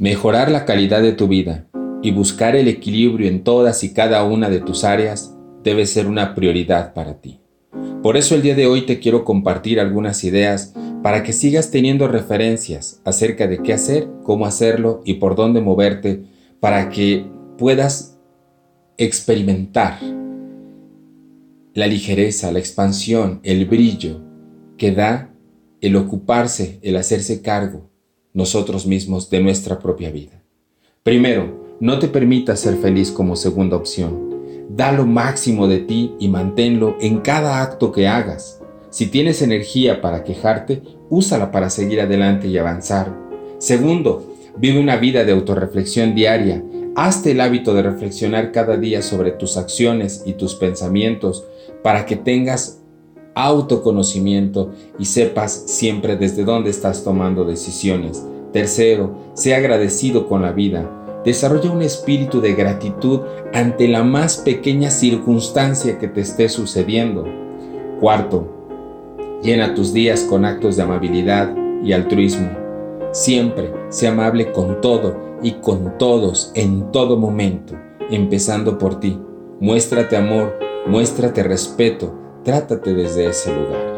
Mejorar la calidad de tu vida y buscar el equilibrio en todas y cada una de tus áreas debe ser una prioridad para ti. Por eso el día de hoy te quiero compartir algunas ideas para que sigas teniendo referencias acerca de qué hacer, cómo hacerlo y por dónde moverte para que puedas experimentar la ligereza, la expansión, el brillo que da el ocuparse, el hacerse cargo nosotros mismos de nuestra propia vida. Primero, no te permitas ser feliz como segunda opción. Da lo máximo de ti y manténlo en cada acto que hagas. Si tienes energía para quejarte, úsala para seguir adelante y avanzar. Segundo, vive una vida de autorreflexión diaria. Hazte el hábito de reflexionar cada día sobre tus acciones y tus pensamientos para que tengas autoconocimiento y sepas siempre desde dónde estás tomando decisiones. Tercero, sea agradecido con la vida. Desarrolla un espíritu de gratitud ante la más pequeña circunstancia que te esté sucediendo. Cuarto, llena tus días con actos de amabilidad y altruismo. Siempre sea amable con todo y con todos en todo momento, empezando por ti. Muéstrate amor, muéstrate respeto, Trátate desde ese lugar.